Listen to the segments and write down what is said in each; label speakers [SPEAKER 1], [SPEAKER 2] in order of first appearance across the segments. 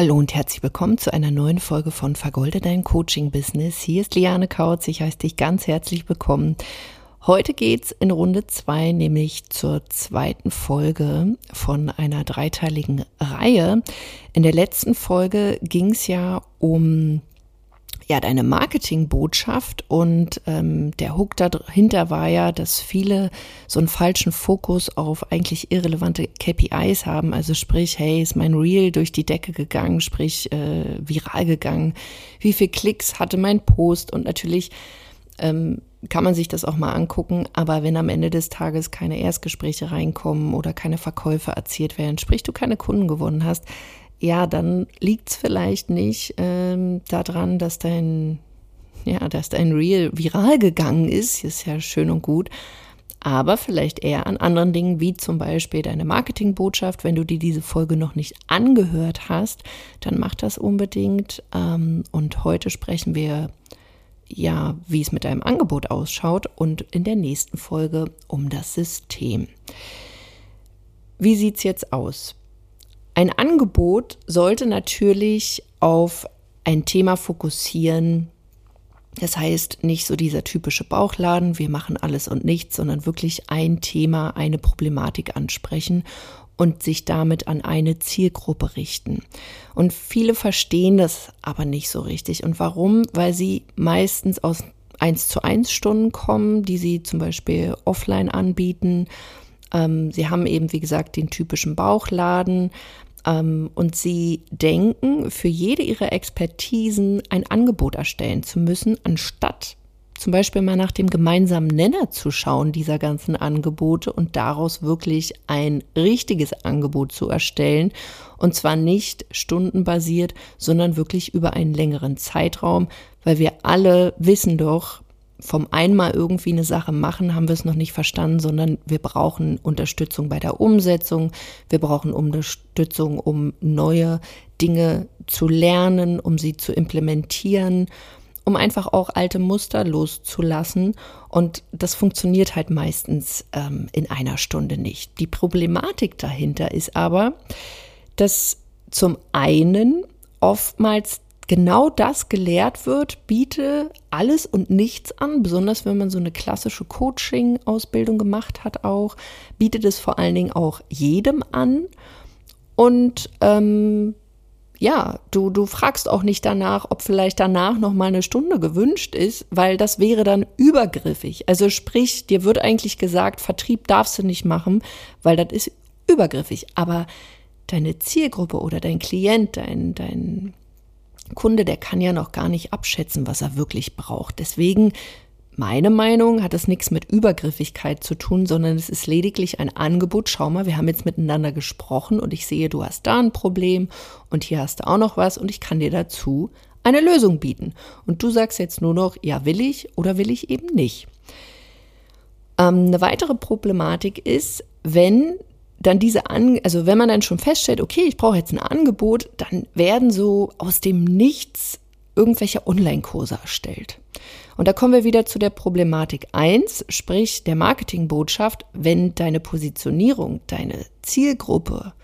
[SPEAKER 1] Hallo und herzlich willkommen zu einer neuen Folge von Vergolde dein Coaching Business. Hier ist Liane Kautz. Ich heiße dich ganz herzlich willkommen. Heute geht's in Runde zwei, nämlich zur zweiten Folge von einer dreiteiligen Reihe. In der letzten Folge ging's ja um ja, deine Marketingbotschaft und ähm, der Hook dahinter war ja, dass viele so einen falschen Fokus auf eigentlich irrelevante KPIs haben. Also sprich, hey, ist mein Reel durch die Decke gegangen, sprich äh, viral gegangen, wie viel Klicks hatte mein Post? Und natürlich ähm, kann man sich das auch mal angucken, aber wenn am Ende des Tages keine Erstgespräche reinkommen oder keine Verkäufe erzielt werden, sprich du keine Kunden gewonnen hast, ja, dann liegt es vielleicht nicht ähm, daran, dass dein, ja, dass dein Reel viral gegangen ist, ist ja schön und gut, aber vielleicht eher an anderen Dingen, wie zum Beispiel deine Marketingbotschaft. Wenn du dir diese Folge noch nicht angehört hast, dann mach das unbedingt. Ähm, und heute sprechen wir ja, wie es mit deinem Angebot ausschaut und in der nächsten Folge um das System. Wie sieht es jetzt aus? Ein Angebot sollte natürlich auf ein Thema fokussieren. Das heißt, nicht so dieser typische Bauchladen, wir machen alles und nichts, sondern wirklich ein Thema, eine Problematik ansprechen und sich damit an eine Zielgruppe richten. Und viele verstehen das aber nicht so richtig. Und warum? Weil sie meistens aus 1 zu 1 Stunden kommen, die sie zum Beispiel offline anbieten. Ähm, sie haben eben, wie gesagt, den typischen Bauchladen. Ähm, und sie denken, für jede ihrer Expertisen ein Angebot erstellen zu müssen, anstatt zum Beispiel mal nach dem gemeinsamen Nenner zu schauen dieser ganzen Angebote und daraus wirklich ein richtiges Angebot zu erstellen. Und zwar nicht stundenbasiert, sondern wirklich über einen längeren Zeitraum, weil wir alle wissen doch, vom einmal irgendwie eine Sache machen, haben wir es noch nicht verstanden, sondern wir brauchen Unterstützung bei der Umsetzung. Wir brauchen Unterstützung, um neue Dinge zu lernen, um sie zu implementieren, um einfach auch alte Muster loszulassen. Und das funktioniert halt meistens ähm, in einer Stunde nicht. Die Problematik dahinter ist aber, dass zum einen oftmals genau das gelehrt wird, biete alles und nichts an, besonders wenn man so eine klassische Coaching-Ausbildung gemacht hat auch, bietet es vor allen Dingen auch jedem an. Und ähm, ja, du, du fragst auch nicht danach, ob vielleicht danach noch mal eine Stunde gewünscht ist, weil das wäre dann übergriffig. Also sprich, dir wird eigentlich gesagt, Vertrieb darfst du nicht machen, weil das ist übergriffig. Aber deine Zielgruppe oder dein Klient, dein, dein Kunde, der kann ja noch gar nicht abschätzen, was er wirklich braucht. Deswegen, meine Meinung, hat es nichts mit Übergriffigkeit zu tun, sondern es ist lediglich ein Angebot. Schau mal, wir haben jetzt miteinander gesprochen und ich sehe, du hast da ein Problem und hier hast du auch noch was und ich kann dir dazu eine Lösung bieten. Und du sagst jetzt nur noch, ja, will ich oder will ich eben nicht. Ähm, eine weitere Problematik ist, wenn dann diese, An also wenn man dann schon feststellt, okay, ich brauche jetzt ein Angebot, dann werden so aus dem Nichts irgendwelche Online-Kurse erstellt. Und da kommen wir wieder zu der Problematik eins, sprich der Marketingbotschaft, wenn deine Positionierung, deine Zielgruppe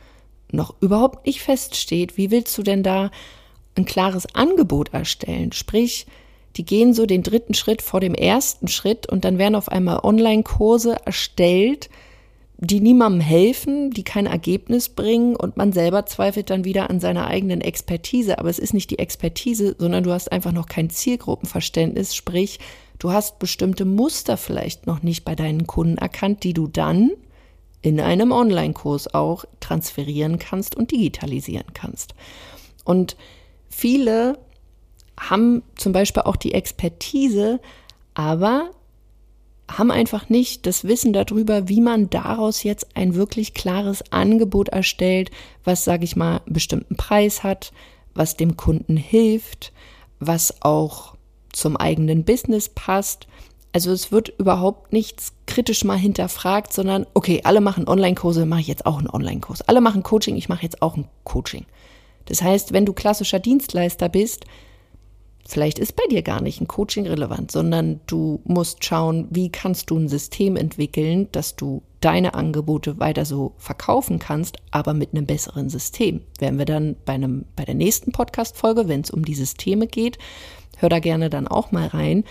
[SPEAKER 1] noch überhaupt nicht feststeht, wie willst du denn da ein klares Angebot erstellen? Sprich, die gehen so den dritten Schritt vor dem ersten Schritt und dann werden auf einmal Online-Kurse erstellt, die niemandem helfen, die kein Ergebnis bringen und man selber zweifelt dann wieder an seiner eigenen Expertise. Aber es ist nicht die Expertise, sondern du hast einfach noch kein Zielgruppenverständnis, sprich, du hast bestimmte Muster vielleicht noch nicht bei deinen Kunden erkannt, die du dann in einem Online-Kurs auch transferieren kannst und digitalisieren kannst. Und viele haben zum Beispiel auch die Expertise, aber haben einfach nicht das Wissen darüber, wie man daraus jetzt ein wirklich klares Angebot erstellt, was, sage ich mal, einen bestimmten Preis hat, was dem Kunden hilft, was auch zum eigenen Business passt. Also es wird überhaupt nichts kritisch mal hinterfragt, sondern okay, alle machen Online-Kurse, mache ich jetzt auch einen Online-Kurs. Alle machen Coaching, ich mache jetzt auch ein Coaching. Das heißt, wenn du klassischer Dienstleister bist, Vielleicht ist bei dir gar nicht ein Coaching relevant, sondern du musst schauen, wie kannst du ein System entwickeln, dass du deine Angebote weiter so verkaufen kannst, aber mit einem besseren System. Werden wir dann bei einem, bei der nächsten Podcast-Folge, wenn es um die Systeme geht, hör da gerne dann auch mal rein.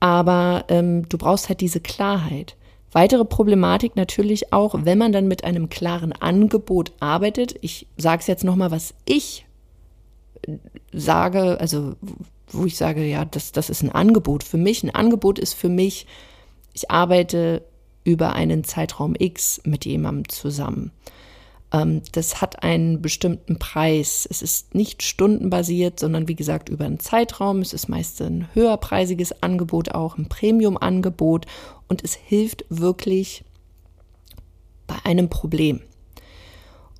[SPEAKER 1] Aber ähm, du brauchst halt diese Klarheit. Weitere Problematik natürlich auch, wenn man dann mit einem klaren Angebot arbeitet. Ich sage es jetzt nochmal, was ich sage, also wo ich sage, ja, das, das ist ein Angebot für mich. Ein Angebot ist für mich, ich arbeite über einen Zeitraum X mit jemandem zusammen. Ähm, das hat einen bestimmten Preis. Es ist nicht stundenbasiert, sondern wie gesagt über einen Zeitraum. Es ist meist ein höherpreisiges Angebot, auch ein Premium-Angebot und es hilft wirklich bei einem Problem.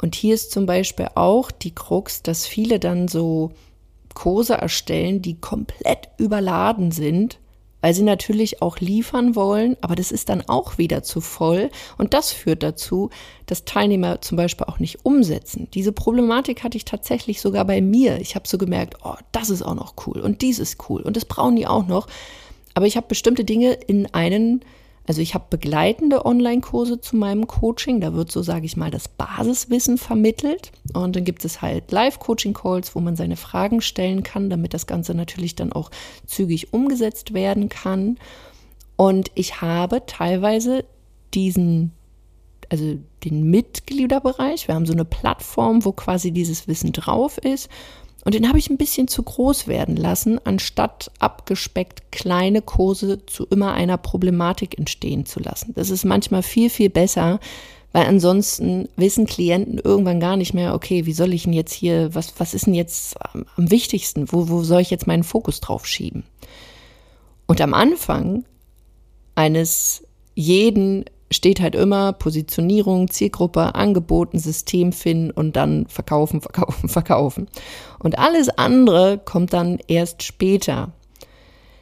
[SPEAKER 1] Und hier ist zum Beispiel auch die Krux, dass viele dann so Kurse erstellen, die komplett überladen sind, weil sie natürlich auch liefern wollen, aber das ist dann auch wieder zu voll. Und das führt dazu, dass Teilnehmer zum Beispiel auch nicht umsetzen. Diese Problematik hatte ich tatsächlich sogar bei mir. Ich habe so gemerkt, oh, das ist auch noch cool und dies ist cool und das brauchen die auch noch. Aber ich habe bestimmte Dinge in einen also ich habe begleitende Online-Kurse zu meinem Coaching. Da wird so, sage ich mal, das Basiswissen vermittelt. Und dann gibt es halt Live-Coaching-Calls, wo man seine Fragen stellen kann, damit das Ganze natürlich dann auch zügig umgesetzt werden kann. Und ich habe teilweise diesen, also den Mitgliederbereich. Wir haben so eine Plattform, wo quasi dieses Wissen drauf ist. Und den habe ich ein bisschen zu groß werden lassen, anstatt abgespeckt kleine Kurse zu immer einer Problematik entstehen zu lassen. Das ist manchmal viel, viel besser, weil ansonsten wissen Klienten irgendwann gar nicht mehr, okay, wie soll ich denn jetzt hier, was, was ist denn jetzt am, am wichtigsten? Wo, wo soll ich jetzt meinen Fokus drauf schieben? Und am Anfang eines jeden steht halt immer Positionierung, Zielgruppe, Angeboten, System finden und dann verkaufen, verkaufen, verkaufen. Und alles andere kommt dann erst später.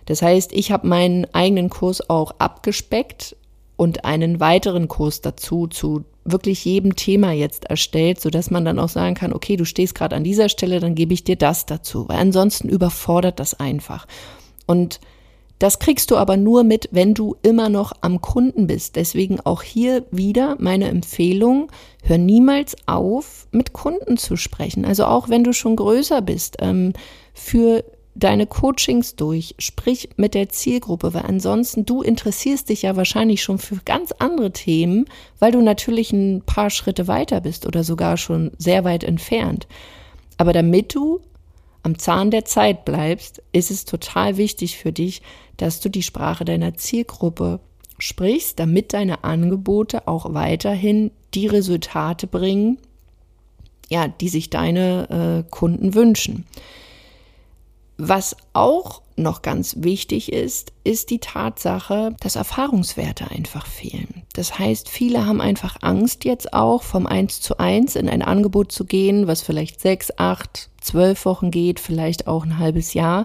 [SPEAKER 1] Das heißt, ich habe meinen eigenen Kurs auch abgespeckt und einen weiteren Kurs dazu zu wirklich jedem Thema jetzt erstellt, so dass man dann auch sagen kann, okay, du stehst gerade an dieser Stelle, dann gebe ich dir das dazu, weil ansonsten überfordert das einfach. Und das kriegst du aber nur mit, wenn du immer noch am Kunden bist. Deswegen auch hier wieder meine Empfehlung, hör niemals auf, mit Kunden zu sprechen. Also auch wenn du schon größer bist, ähm, für deine Coachings durch, sprich mit der Zielgruppe, weil ansonsten du interessierst dich ja wahrscheinlich schon für ganz andere Themen, weil du natürlich ein paar Schritte weiter bist oder sogar schon sehr weit entfernt. Aber damit du am Zahn der Zeit bleibst, ist es total wichtig für dich, dass du die Sprache deiner Zielgruppe sprichst, damit deine Angebote auch weiterhin die Resultate bringen, ja, die sich deine äh, Kunden wünschen. Was auch noch ganz wichtig ist, ist die Tatsache, dass Erfahrungswerte einfach fehlen. Das heißt, viele haben einfach Angst jetzt auch vom Eins zu eins in ein Angebot zu gehen, was vielleicht sechs, acht, zwölf Wochen geht, vielleicht auch ein halbes Jahr,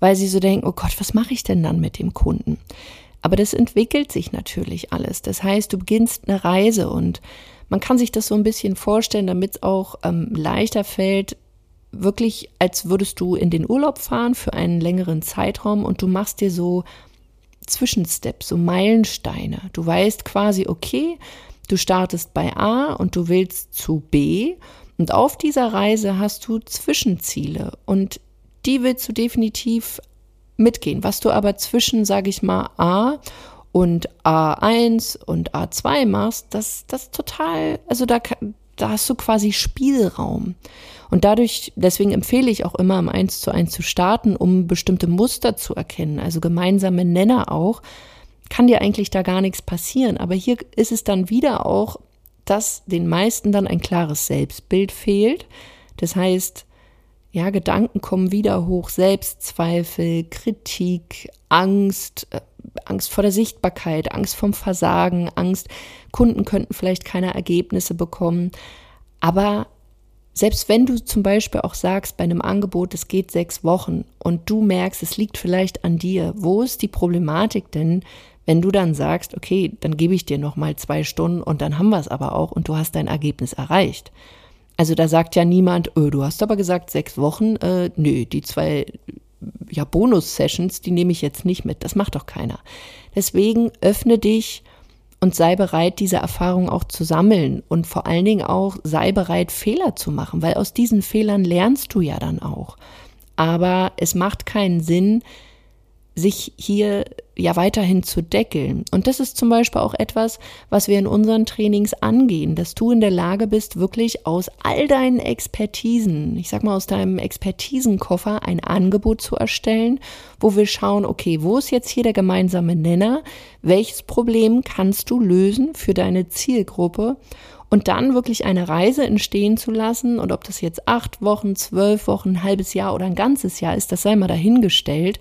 [SPEAKER 1] weil sie so denken, oh Gott, was mache ich denn dann mit dem Kunden? Aber das entwickelt sich natürlich alles. Das heißt, du beginnst eine Reise und man kann sich das so ein bisschen vorstellen, damit es auch ähm, leichter fällt, wirklich, als würdest du in den Urlaub fahren für einen längeren Zeitraum und du machst dir so Zwischensteps, so Meilensteine. Du weißt quasi, okay, du startest bei A und du willst zu B und auf dieser Reise hast du Zwischenziele und die willst du definitiv mitgehen. Was du aber zwischen, sage ich mal, A und A1 und A2 machst, das, das total, also da, da hast du quasi Spielraum. Und dadurch, deswegen empfehle ich auch immer, im 1 zu 1 zu starten, um bestimmte Muster zu erkennen, also gemeinsame Nenner auch, kann dir eigentlich da gar nichts passieren. Aber hier ist es dann wieder auch, dass den meisten dann ein klares Selbstbild fehlt. Das heißt, ja, Gedanken kommen wieder hoch, Selbstzweifel, Kritik, Angst, äh, Angst vor der Sichtbarkeit, Angst vom Versagen, Angst, Kunden könnten vielleicht keine Ergebnisse bekommen. Aber selbst wenn du zum Beispiel auch sagst, bei einem Angebot, es geht sechs Wochen und du merkst, es liegt vielleicht an dir, wo ist die Problematik denn, wenn du dann sagst, okay, dann gebe ich dir noch mal zwei Stunden und dann haben wir es aber auch und du hast dein Ergebnis erreicht. Also da sagt ja niemand, öh, du hast aber gesagt sechs Wochen, äh, nö, die zwei ja, Bonus-Sessions, die nehme ich jetzt nicht mit. Das macht doch keiner. Deswegen öffne dich und sei bereit, diese Erfahrung auch zu sammeln und vor allen Dingen auch sei bereit, Fehler zu machen, weil aus diesen Fehlern lernst du ja dann auch. Aber es macht keinen Sinn, sich hier ja weiterhin zu deckeln. Und das ist zum Beispiel auch etwas, was wir in unseren Trainings angehen, dass du in der Lage bist, wirklich aus all deinen Expertisen, ich sag mal aus deinem Expertisenkoffer ein Angebot zu erstellen, wo wir schauen, okay, wo ist jetzt hier der gemeinsame Nenner? Welches Problem kannst du lösen für deine Zielgruppe? und dann wirklich eine Reise entstehen zu lassen und ob das jetzt acht Wochen, zwölf Wochen, ein halbes Jahr oder ein ganzes Jahr ist, das sei mal dahingestellt,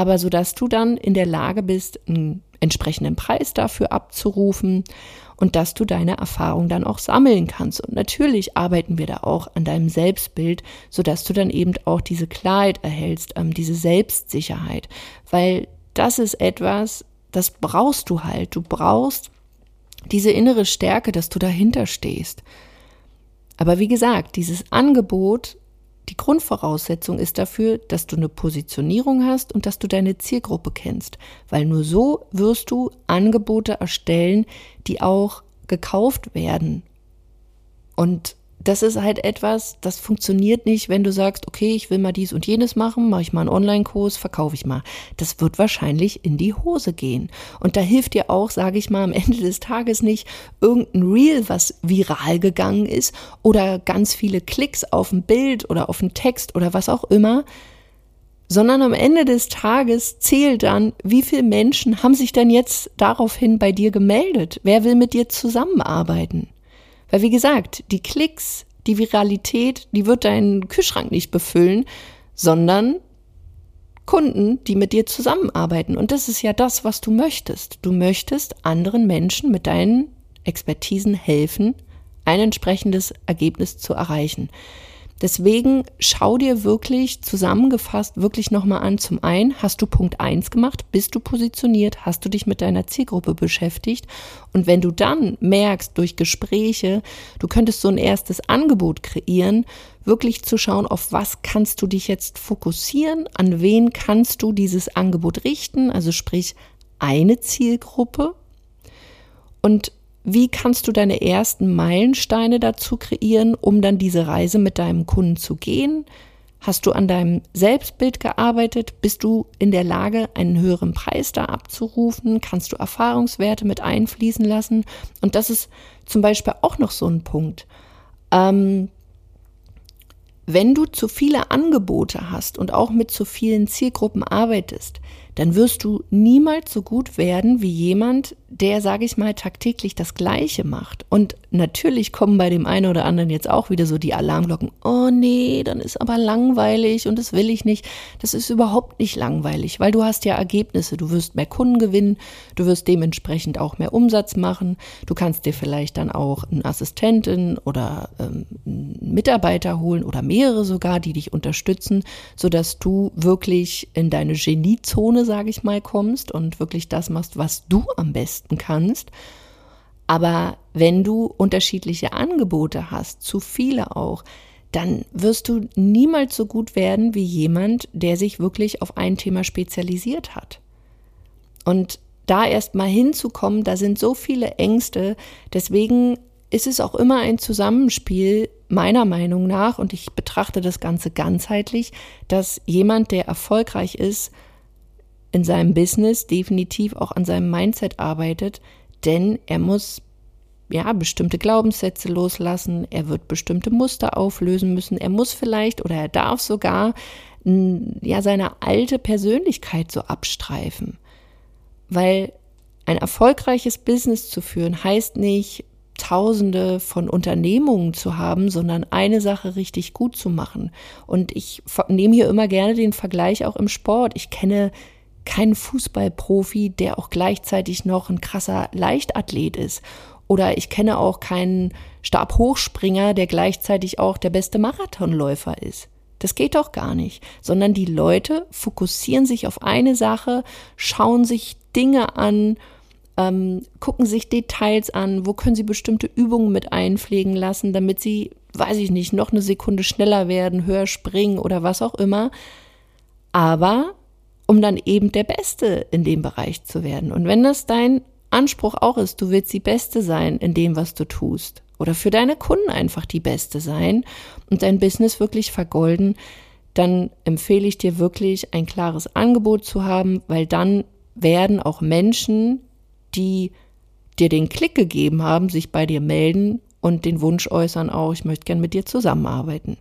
[SPEAKER 1] aber so dass du dann in der Lage bist, einen entsprechenden Preis dafür abzurufen und dass du deine Erfahrung dann auch sammeln kannst. Und natürlich arbeiten wir da auch an deinem Selbstbild, so dass du dann eben auch diese Klarheit erhältst, ähm, diese Selbstsicherheit, weil das ist etwas, das brauchst du halt. Du brauchst diese innere Stärke, dass du dahinter stehst. Aber wie gesagt, dieses Angebot, die Grundvoraussetzung ist dafür, dass du eine Positionierung hast und dass du deine Zielgruppe kennst, weil nur so wirst du Angebote erstellen, die auch gekauft werden. Und das ist halt etwas, das funktioniert nicht, wenn du sagst, okay, ich will mal dies und jenes machen, mache ich mal einen Online-Kurs, verkaufe ich mal. Das wird wahrscheinlich in die Hose gehen. Und da hilft dir auch, sage ich mal, am Ende des Tages nicht irgendein Reel, was viral gegangen ist oder ganz viele Klicks auf ein Bild oder auf einen Text oder was auch immer, sondern am Ende des Tages zählt dann, wie viele Menschen haben sich denn jetzt daraufhin bei dir gemeldet? Wer will mit dir zusammenarbeiten? Weil wie gesagt, die Klicks, die Viralität, die wird deinen Kühlschrank nicht befüllen, sondern Kunden, die mit dir zusammenarbeiten. Und das ist ja das, was du möchtest. Du möchtest anderen Menschen mit deinen Expertisen helfen, ein entsprechendes Ergebnis zu erreichen. Deswegen schau dir wirklich zusammengefasst wirklich nochmal an. Zum einen, hast du Punkt eins gemacht? Bist du positioniert? Hast du dich mit deiner Zielgruppe beschäftigt? Und wenn du dann merkst durch Gespräche, du könntest so ein erstes Angebot kreieren, wirklich zu schauen, auf was kannst du dich jetzt fokussieren? An wen kannst du dieses Angebot richten? Also sprich, eine Zielgruppe. Und wie kannst du deine ersten Meilensteine dazu kreieren, um dann diese Reise mit deinem Kunden zu gehen? Hast du an deinem Selbstbild gearbeitet? Bist du in der Lage, einen höheren Preis da abzurufen? Kannst du Erfahrungswerte mit einfließen lassen? Und das ist zum Beispiel auch noch so ein Punkt. Ähm, wenn du zu viele Angebote hast und auch mit zu vielen Zielgruppen arbeitest, dann wirst du niemals so gut werden wie jemand, der, sage ich mal, tagtäglich das Gleiche macht. Und natürlich kommen bei dem einen oder anderen jetzt auch wieder so die Alarmglocken. Oh nee, dann ist aber langweilig und das will ich nicht. Das ist überhaupt nicht langweilig, weil du hast ja Ergebnisse. Du wirst mehr Kunden gewinnen, du wirst dementsprechend auch mehr Umsatz machen. Du kannst dir vielleicht dann auch einen Assistentin oder ähm, einen Mitarbeiter holen oder mehrere sogar, die dich unterstützen, sodass du wirklich in deine Geniezone, sage ich mal, kommst und wirklich das machst, was du am besten kannst. Aber wenn du unterschiedliche Angebote hast, zu viele auch, dann wirst du niemals so gut werden wie jemand, der sich wirklich auf ein Thema spezialisiert hat. Und da erst mal hinzukommen, da sind so viele Ängste. Deswegen ist es auch immer ein Zusammenspiel meiner Meinung nach, und ich betrachte das Ganze ganzheitlich, dass jemand, der erfolgreich ist, in seinem Business definitiv auch an seinem Mindset arbeitet, denn er muss ja bestimmte Glaubenssätze loslassen, er wird bestimmte Muster auflösen müssen, er muss vielleicht oder er darf sogar ja seine alte Persönlichkeit so abstreifen. Weil ein erfolgreiches Business zu führen heißt nicht Tausende von Unternehmungen zu haben, sondern eine Sache richtig gut zu machen. Und ich nehme hier immer gerne den Vergleich auch im Sport. Ich kenne kein Fußballprofi, der auch gleichzeitig noch ein krasser Leichtathlet ist. Oder ich kenne auch keinen Stabhochspringer, der gleichzeitig auch der beste Marathonläufer ist. Das geht doch gar nicht, sondern die Leute fokussieren sich auf eine Sache, schauen sich Dinge an, ähm, gucken sich Details an, wo können sie bestimmte Übungen mit einpflegen lassen, damit sie, weiß ich nicht, noch eine Sekunde schneller werden, höher springen oder was auch immer. aber um dann eben der Beste in dem Bereich zu werden. Und wenn das dein Anspruch auch ist, du willst die Beste sein in dem, was du tust, oder für deine Kunden einfach die Beste sein und dein Business wirklich vergolden, dann empfehle ich dir wirklich ein klares Angebot zu haben, weil dann werden auch Menschen, die dir den Klick gegeben haben, sich bei dir melden und den Wunsch äußern, auch ich möchte gern mit dir zusammenarbeiten.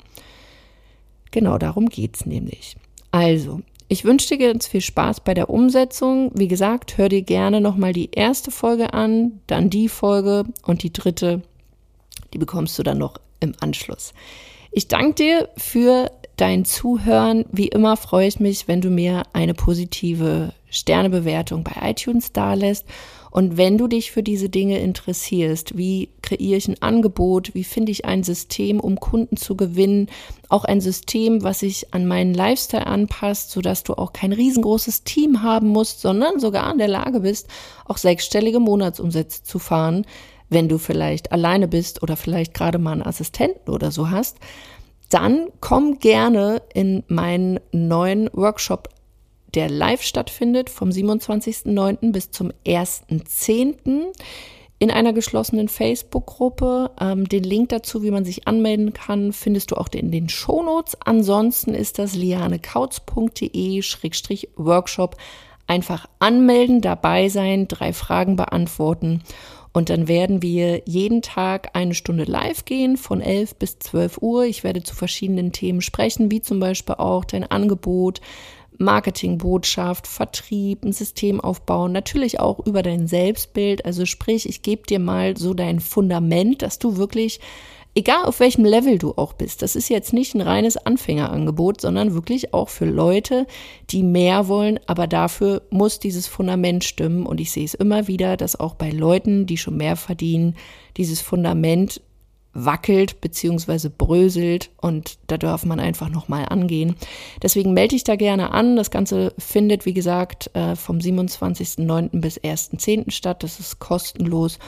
[SPEAKER 1] Genau darum geht's nämlich. Also, ich wünsche dir ganz viel Spaß bei der Umsetzung. Wie gesagt, hör dir gerne nochmal die erste Folge an, dann die Folge und die dritte, die bekommst du dann noch im Anschluss. Ich danke dir für dein Zuhören. Wie immer freue ich mich, wenn du mir eine positive Sternebewertung bei iTunes dalässt. Und wenn du dich für diese Dinge interessierst, wie kreiere ich ein Angebot, wie finde ich ein System, um Kunden zu gewinnen, auch ein System, was sich an meinen Lifestyle anpasst, sodass du auch kein riesengroßes Team haben musst, sondern sogar in der Lage bist, auch sechsstellige Monatsumsätze zu fahren, wenn du vielleicht alleine bist oder vielleicht gerade mal einen Assistenten oder so hast, dann komm gerne in meinen neuen Workshop der live stattfindet vom 27.09. bis zum 1.10. in einer geschlossenen Facebook-Gruppe. Ähm, den Link dazu, wie man sich anmelden kann, findest du auch in den Shownotes. Ansonsten ist das lianekautz.de-workshop. Einfach anmelden, dabei sein, drei Fragen beantworten. Und dann werden wir jeden Tag eine Stunde live gehen, von 11 bis 12 Uhr. Ich werde zu verschiedenen Themen sprechen, wie zum Beispiel auch dein Angebot, Marketingbotschaft, Vertrieb, ein System aufbauen, natürlich auch über dein Selbstbild. Also sprich, ich gebe dir mal so dein Fundament, dass du wirklich, egal auf welchem Level du auch bist, das ist jetzt nicht ein reines Anfängerangebot, sondern wirklich auch für Leute, die mehr wollen, aber dafür muss dieses Fundament stimmen. Und ich sehe es immer wieder, dass auch bei Leuten, die schon mehr verdienen, dieses Fundament wackelt bzw. bröselt und da darf man einfach nochmal angehen. Deswegen melde dich da gerne an. Das Ganze findet, wie gesagt, äh, vom 27.09. bis 1.10. statt. Das ist kostenlos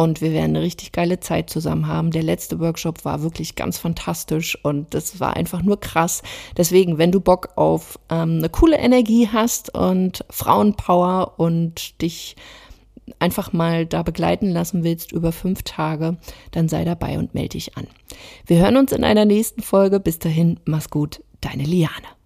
[SPEAKER 1] und wir werden eine richtig geile Zeit zusammen haben. Der letzte Workshop war wirklich ganz fantastisch und das war einfach nur krass. Deswegen, wenn du Bock auf ähm, eine coole Energie hast und Frauenpower und dich einfach mal da begleiten lassen willst über fünf Tage, dann sei dabei und melde dich an. Wir hören uns in einer nächsten Folge. Bis dahin, mach's gut, deine Liane.